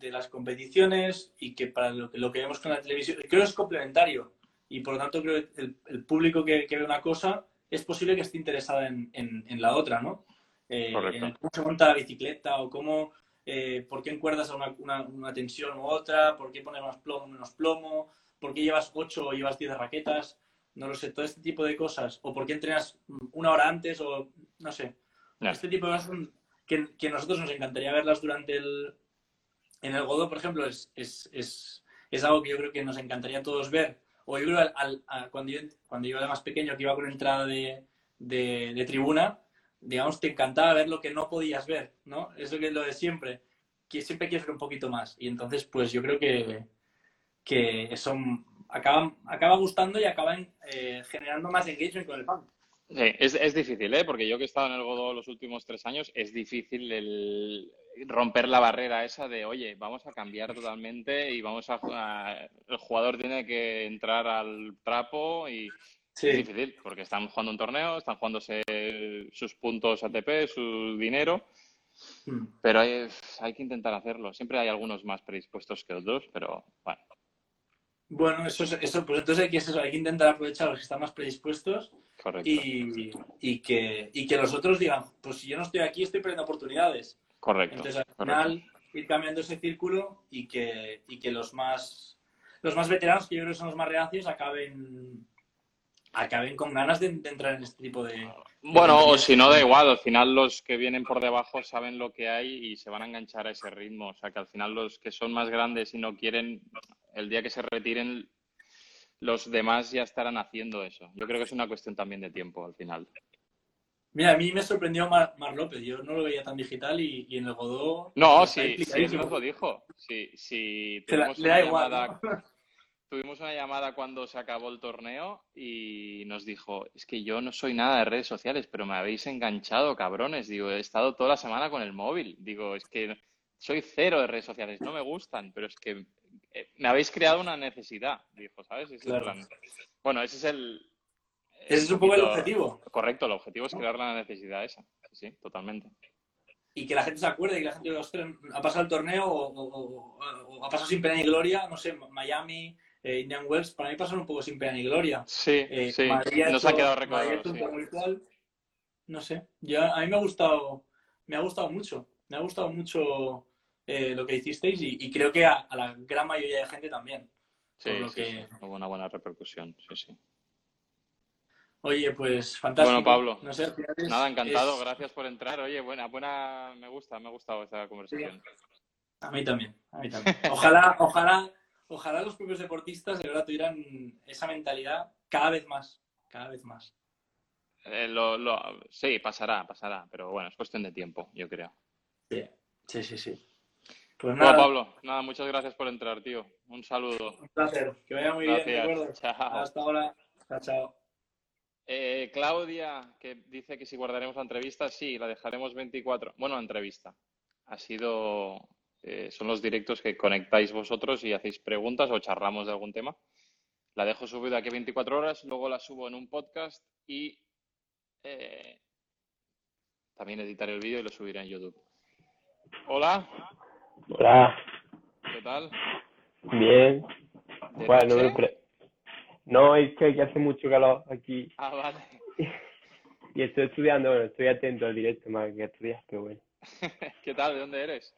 las competiciones y que para lo, lo, que vemos con la televisión, creo que es complementario y por lo tanto creo que el, público que, ve una cosa es posible que esté interesada en, la otra, ¿no? Eh, en cómo se monta la bicicleta o cómo, eh, por qué encuerdas a una, una, tensión u otra, por qué pones más plomo o menos plomo, por qué llevas 8 o llevas 10 raquetas, no lo sé, todo este tipo de cosas, o por qué entrenas una hora antes o no sé. Este tipo de cosas que, que nosotros nos encantaría verlas durante el... En el Godó, por ejemplo, es, es, es, es, algo que yo creo que nos encantaría a todos ver. O yo creo al, cuando, yo, cuando era más pequeño, que iba con entrada de, tribuna, digamos, te encantaba ver lo que no podías ver, ¿no? Eso que es lo de siempre, que siempre quieres ver un poquito más. Y entonces, pues yo creo que, que son acaba, acaba gustando y acaban eh, generando más engagement con el fan. Sí, es, es, difícil, ¿eh? porque yo que he estado en el Godó los últimos tres años, es difícil el romper la barrera esa de, oye, vamos a cambiar totalmente y vamos a, el jugador tiene que entrar al trapo y es difícil porque están jugando un torneo, están jugándose sus puntos ATP, su dinero, hmm. pero hay, hay que intentar hacerlo. Siempre hay algunos más predispuestos que otros, pero bueno, bueno, eso, eso pues entonces hay que, hay que intentar aprovechar a los que están más predispuestos y, y, que, y que los otros digan, pues si yo no estoy aquí, estoy perdiendo oportunidades. Correcto. Entonces, al final, ir cambiando ese círculo y que, y que los más los más veteranos, que yo creo que son los más reacios, acaben acaben con ganas de, entrar en este tipo de... Bueno, o si no, da igual, al final los que vienen por debajo saben lo que hay y se van a enganchar a ese ritmo. O sea, que al final los que son más grandes y no quieren, el día que se retiren, los demás ya estarán haciendo eso. Yo creo que es una cuestión también de tiempo al final. Mira, a mí me sorprendió Mar, López. Yo no lo veía tan digital y, en el Godó... No, sí, sí, lo dijo. Sí, sí, le da igual. tuvimos una llamada cuando se acabó el torneo y nos dijo, es que yo no soy nada de redes sociales, pero me habéis enganchado, cabrones. Digo, he estado toda la semana con el móvil. Digo, es que soy cero de redes sociales, no me gustan, pero es que eh, me habéis creado una necesidad, dijo, ¿sabes? Bueno, ese es el... Ese es un poco el objetivo. Correcto, el objetivo es crear la necesidad esa. Sí, totalmente. Y que la gente se acuerde y que la gente ostras, ha pasado el torneo o, ha pasado sin pena ni gloria, no sé, Miami, eh, Indian Wells, para mí pasaron un poco sin pena ni gloria. Sí, eh, sí, nos ha quedado recordado. No sé, yo, a mí me ha gustado, me ha gustado mucho, me ha gustado mucho eh, lo que hicisteis y, creo que a, la gran mayoría de gente también. Sí, sí, hubo una buena repercusión, sí, sí. Oye, pues fantástico. Bueno, Pablo, nada, encantado, gracias por entrar. Oye, buena, buena, me gusta, me ha gustado esta conversación. A mí también, a mí también. Ojalá, ojalá ojalá los propios deportistas de verdad tuvieran esa mentalidad cada vez más, cada vez más. Eh, sí, pasará, pasará, pero bueno, es cuestión de tiempo, yo creo. Sí, sí, sí. Pues nada. Pablo, nada, muchas gracias por entrar, tío. Un saludo. Un placer, que vaya muy bien, ¿de acuerdo? Hasta ahora. Chao, chao. Eh, Claudia, que dice que si guardaremos la entrevista, sí, la dejaremos 24. Bueno, entrevista. Ha sido eh, son los directos que conectáis vosotros y hacéis preguntas o charlamos de algún tema. La dejo subida aquí 24 horas, luego la subo en un podcast y eh, también editaré el vídeo y lo subiré en YouTube. Hola. Hola. ¿Qué tal? Bien. Bueno, no, es que hace mucho calor aquí. Ah, vale. y estoy estudiando, bueno, estoy atento al directo más que estudiar, pero bueno. ¿Qué tal? ¿De dónde eres?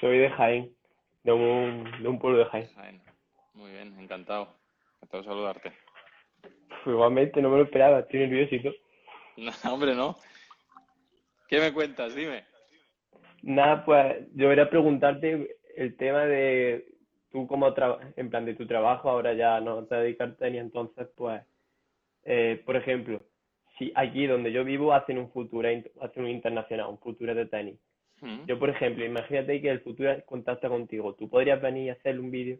Soy de Jaén, de un, de un pueblo de Jaén. Muy bien, encantado. Encantado de saludarte. igualmente, no me lo esperaba, estoy nerviosito. No, hombre, no. ¿Qué me cuentas? Dime. Nada, pues yo a preguntarte el tema de tú como en plan de tu trabajo, ahora ya no te dedicas a tenis, entonces pues, eh, por ejemplo, si aquí donde yo vivo hacen un futuro, hacen un internacional, un futuro de tenis, yo, por ejemplo, imagínate que el futuro contacta contigo. ¿Tú podrías venir a hacer un vídeo?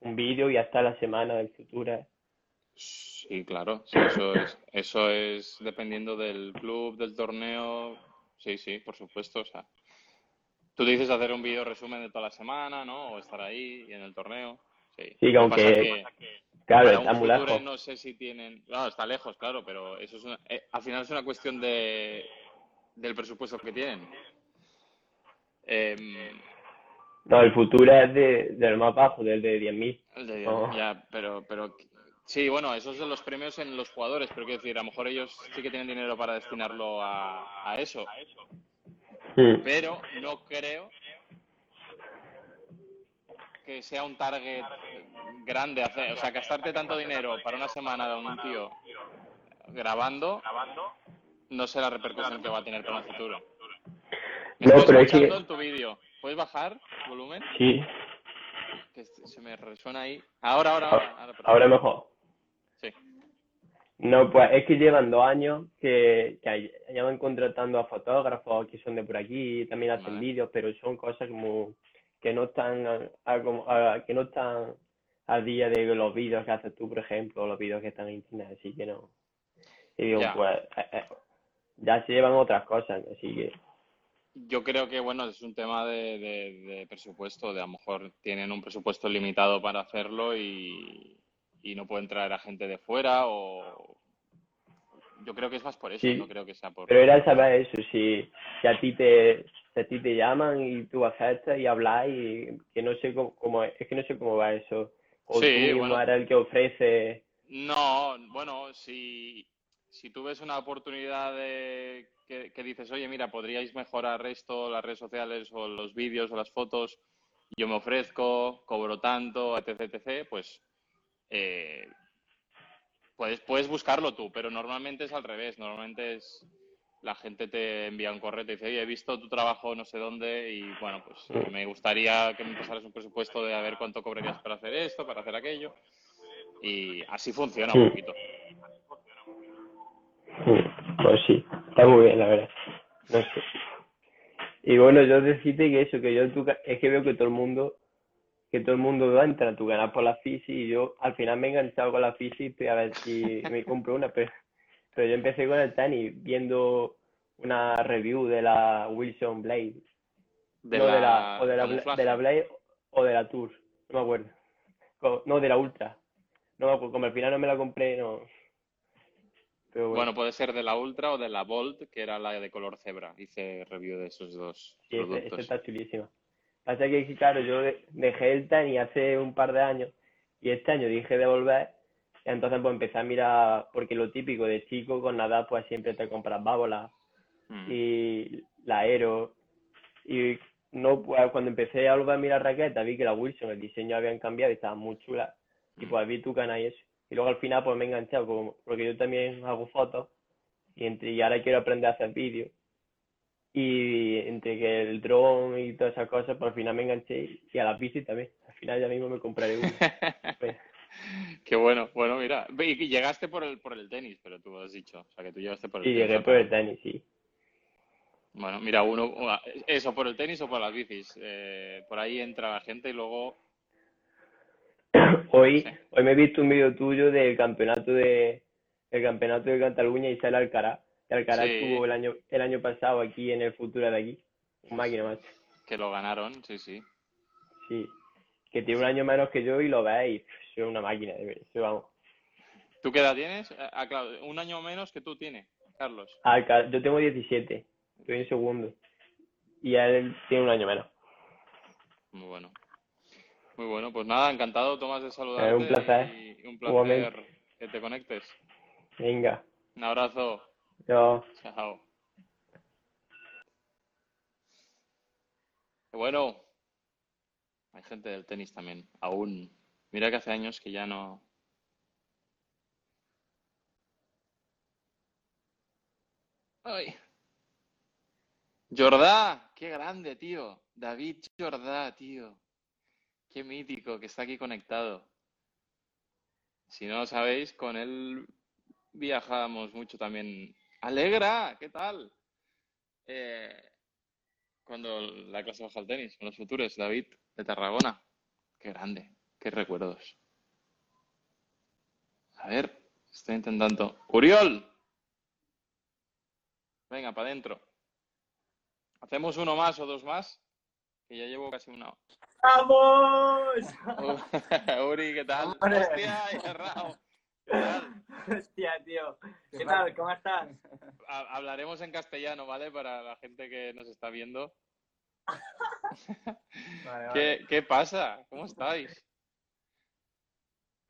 Un vídeo y hasta la semana del futuro. Sí, claro. eso, es, eso es dependiendo del club, del torneo. Sí, sí, por supuesto. O sea, tú dices hacer un vídeo resumen de toda la semana, ¿no? O estar ahí y en el torneo. Sí, sí aunque... claro, está muy lejos. No sé si tienen... Claro, está lejos, claro, pero eso es eh, al final es una cuestión de del presupuesto que tienen. Em, no, el futuro es de, del más bajo, del de 10.000. Ya, pero, pero sí, bueno, esos son los premios en los jugadores, pero quiero decir, a lo mejor ellos sí que tienen dinero para destinarlo a, a eso. Hmm. Pero no creo que sea un target grande hacer, o sea, gastarte tanto dinero para una semana de un tío grabando no sé la repercusión que va a tener para el futuro. No, pero es que... tu vídeo. ¿Puedes bajar volumen? Sí. Que se me resuena ahí. Ahora, ahora, ahora. Ahora, mejor. No, pues es que llevan dos años que, que llevan contratando a fotógrafos que son de por aquí, también hacen vídeos, pero son cosas como que no están a, que no están al día de los vídeos que haces tú, por ejemplo, o los vídeos que están en internet, así que no. Y digo, pues eh, eh, ya se llevan otras cosas, así que yo creo que, bueno, es un tema de, presupuesto, de a lo mejor tienen un presupuesto limitado para hacerlo y, no pueden traer a gente de fuera o... Yo creo que es más por eso, no creo que sea por... Pero era saber eso, si, si a ti te a ti te llaman y tú aceptas y hablas y que no sé cómo, es que no sé cómo va eso. O tú mismo eres el que ofrece... No, bueno, si, si tú ves una oportunidad de que, dices, oye, mira, podríais mejorar esto, las redes sociales o los vídeos o las fotos, yo me ofrezco, cobro tanto, etc., etc., pues eh, puedes, puedes buscarlo tú, pero normalmente es al revés, normalmente es la gente te envía un correo y te dice, oye, he visto tu trabajo no sé dónde y bueno, pues me gustaría que me pasaras un presupuesto de a ver cuánto cobrarías para hacer esto, para hacer aquello. Y así funciona un poquito. Pues sí, está muy bien, la verdad. No sé. Y bueno, yo decirte que eso, que yo es que veo que todo el mundo que todo el mundo entra a tu canal por la fisi y yo al final me he enganchado con la fisi y a ver si me compro una, pero, pero yo empecé con el tenis viendo una review de la Wilson Blade. De no, la, de la, o de la, de la Blade o de la Tour, no me acuerdo. No, de la Ultra. No me acuerdo, como al final no me la compré, no. Pero bueno, Bueno, puede ser de la Ultra o de la Bolt, que era la de color cebra. Hice review de esos dos sí, este, productos. este está chulísima. Pasa que, claro, yo de- dejé el tenis hace un par de años y este año dije de volver. Entonces, pues empecé a mirar, porque lo típico de chico con nada, pues siempre te compras bábolas Mm. y la Aero. Y no, pues cuando empecé a volver a mirar raquetas, vi que la Wilson, el diseño habían cambiado y estaban muy chulas. Y pues vi tu canal y eso. Y luego al final, pues me he enganchado, como- porque yo también hago fotos y, entre, y ahora quiero aprender a hacer vídeos. Y entre que el dron y todas esas cosas, pues al final me enganché y a las bicis también. Al final ya mismo me compraré. Pues, Qué bueno. Bueno, mira. Y llegaste por el, por el tenis, pero tú has dicho. O sea, que tú llegaste por el y tenis. llegué ¿no? por el tenis, sí. Bueno, mira, uno, una- eso por el tenis o por las bicis. Eh, por ahí entra la gente y luego. Hoy, Sí. hoy me he visto un vídeo tuyo del campeonato de el campeonato de Cataluña y sale Alcaraz. Y Alcaraz Sí. estuvo el año el año pasado aquí en el Futura de aquí. Un máquina macho. que lo ganaron, sí, sí. Sí. Que tiene un año menos que yo y lo veis. y es una máquina. Eso, vamos. ¿Tú qué edad tienes? Ah, claro, un año menos que tú tienes, Carlos. Alca- yo tengo 17. Estoy en segundo. Y él tiene un año menos. Muy bueno. Muy bueno, pues nada, encantado, Tomás, de saludarte. Eh, un placer. Y un placer Igualmente. que te conectes. Venga. Un abrazo. Chao. Qué Bueno, hay gente del tenis también, aún. Mira que hace años que ya no. Ay. Jordá, qué grande, tío. David Jordá, tío. Qué mítico que está aquí conectado. Si no lo sabéis, con él viajábamos mucho también. Alegra, ¿qué tal? Eh, cuando la clase baja al tenis, con los futuros, David, de Tarragona. Qué grande, qué recuerdos. A ver, estoy intentando. ¡Uriol! Venga, para adentro. ¿Hacemos uno más o dos más? Que ya llevo casi una. ¡Vamos! Uri, ¿qué tal? Hombre. ¡Hostia, Errao! ¿Qué tal? Hostia, tío. ¿Qué tal? ¿Cómo estás? Ha- Hablaremos en castellano, ¿vale? Para la gente que nos está viendo. Vale, vale. ¿Qué, qué pasa? ¿Cómo estáis?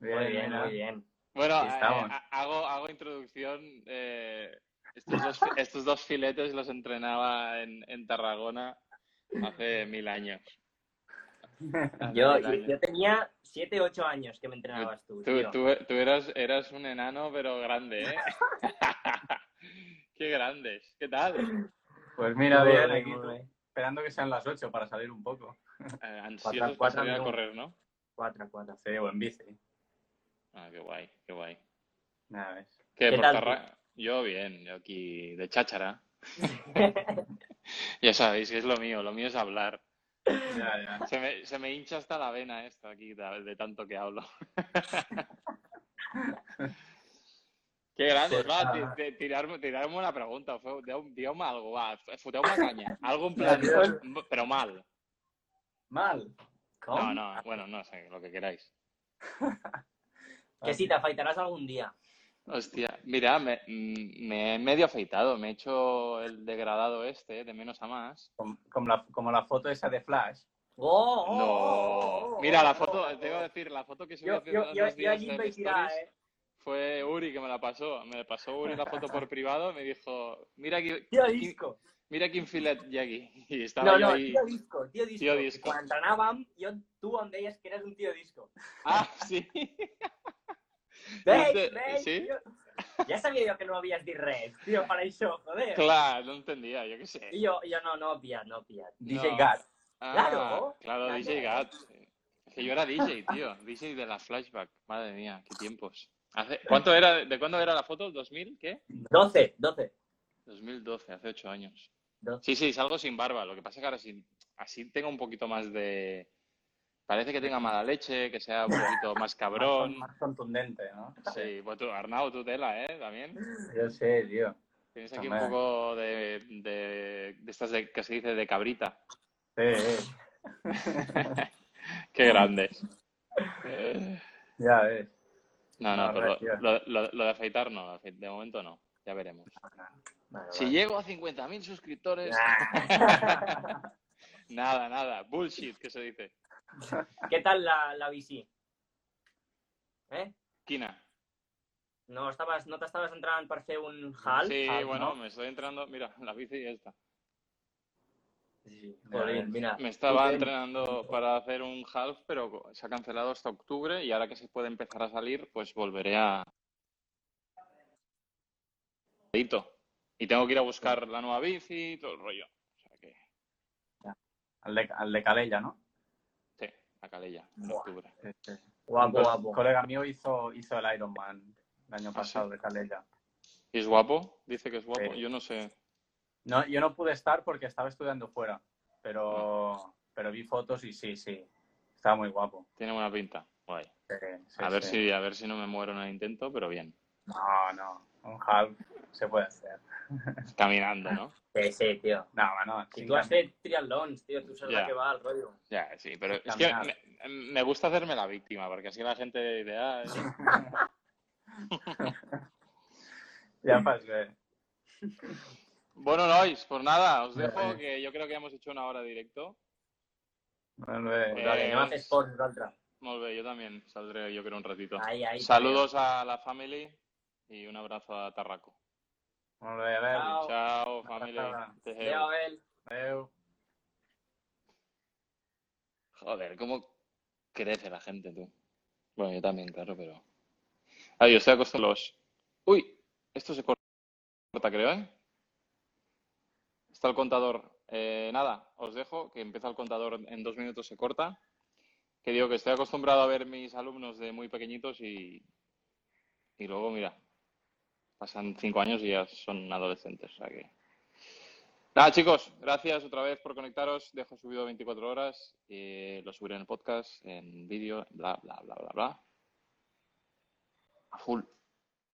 Muy bien, muy bien. Bueno, eh, hago, hago introducción. eh, estos, dos, fi- estos dos filetes los entrenaba en, en Tarragona hace mil años. Yo, yo, tenía 7, 8 años que me entrenabas tú, Tú, tú- tú eras, eras un enano, pero grande, ¿eh? Qué grandes. ¿Qué tal? Pues mira, bien, bien, aquí esperando que sean las 8 para salir un poco. Eh, ansiosos cuatro salir a correr, ¿no? 4, 4. Sí, o en bici. Ah, qué guay, qué guay. Nada, ves. ¿Qué, ¿Qué por tal Yo bien, yo aquí de cháchara. Ya sabéis que es lo mío, lo mío es hablar. Ya, ya. Se me, se me hincha hasta la vena esto aquí de, de tanto que hablo. Qué grande, Pues va, tirarme, tirarme una pregunta, digue'm algo, va, foteu una caña, algo en plan, pero mal. Mal. No, no, bueno, no sé, lo que queráis. Que si te afeitarás algún día. Hostia, mira, me, mm, me he medio afeitado, me he hecho el degradado este, de menos a más. Com- Como la, como la foto esa de Flash. ¡Oh! oh, No. oh, oh, Mira, la oh, foto, oh, te iba a oh. decir, la foto que subí Yo, hace yo, unos yo, yo días allí me Stories eh. fue Uri que me la pasó. Me pasó Uri la foto por privado, me dijo, mira aquí, Tío disco. mira quin filet ha aquí. I estava No, no, ahí... tío disco, tío disco. Tío disco. Cuando entrenábamos, yo, tú em deies que eres un tío disco. Ah, sí. ¿Veis? Este- tío? Ya sabía yo que no habías dit res, tío, para això, joder. Clar, no entendía, yo qué sé. Y yo, yo no, no, pillat, no, pillat. DJ No. Gat. Ah, Claro. Claro, Claro. DJ Gat. Es que yo era DJ, tío. DJ de la Flashback. Madre mía, qué tiempos. Hace- ¿Cuánto era? ¿De cuándo era la foto? ¿2000? ¿Qué? 12, 12. 2012, hace ocho años. 12. Sí, sí, salgo sin barba. Lo que pasa es que ahora sí, así tengo un poquito más de, Parece que tenga mala leche, que sea un poquito más cabrón. Más, más contundente, ¿no? Sí, pues tú, Arnau, tú tela, ¿eh? También. Yo sé, tío. Tienes aquí un poco de, de, de estas de, que se dice de cabrita. Sí, sí. Qué grande. Ya ves. No, no, No, pero tío. lo, lo- lo de afeitar no, de momento no. Ya veremos. Vale, Si vale. llego a 50.000 suscriptores. nada, nada. Bullshit, que se dice. ¿Qué tal la, la bici? ¿Eh? Quina. No, estabas, no te estabas entrant per fer un half? Sí, bueno, no? me estoy entrando. Mira, la bici y esta. Sí, mira. Me estaba entrenando para hacer un half, pero se ha cancelado hasta octubre y ahora que se puede empezar a salir, pues volveré a... Y tengo que ir a buscar la nueva bici y todo el rollo. O sea que, Al de, al de Calella, ¿no? A Calella, en Buah. octubre. Sí, sí. Guapo, un guapo. colega mío hizo, hizo el Ironman el año ¿Ah, pasado sí? de Calella. ¿Y es guapo? Dice que es guapo. Sí. Yo no sé. No, yo no pude estar porque estaba estudiando fuera, pero, pero vi fotos y sí, sí, estaba muy guapo. Tiene buena pinta. Guay. Sí, sí, A ver sí. si, a ver si no me muero en el intento, pero bien. No, no, un half se puede hacer. Caminando, ¿no? Sí, sí, tío. No, no. Y tú fet triatlons, tío. Tú sabes Ya. a qué va el rollo. Ya, sí, pero es que me, me gusta hacerme la víctima, porque así la gente dice, ah, Ya pasé. Bueno, nois, pues nada, os dejo, Vale. que yo creo que hemos hecho una hora directo. Bé. Eh, Vale, anem a fer esports nosaltres. Molt bé, yo también saldré, yo creo, un ratito. Ahí, ahí. Saludos a la family y un abrazo a Tarraco. Veure. Chao. Chao, Adéu, veo. Abel. Joder, cómo crece la gente, tú. Bueno, yo también, claro, pero... Ah, yo estoy acostumbrado los... Uy, esto se corta, creo, ¿eh? Está el contador. Eh, nada, os dejo, que empieza el contador en dos minutos, se corta. Que digo que estoy acostumbrado a ver mis alumnos de muy pequeñitos y, y luego, mira, pasan cinco años y ya son adolescentes. O. Nada, chicos, gracias otra vez por conectaros. Dejo subido 24 horas. y lo subiré en el podcast, en vídeo, bla, bla, bla, bla, bla. A full.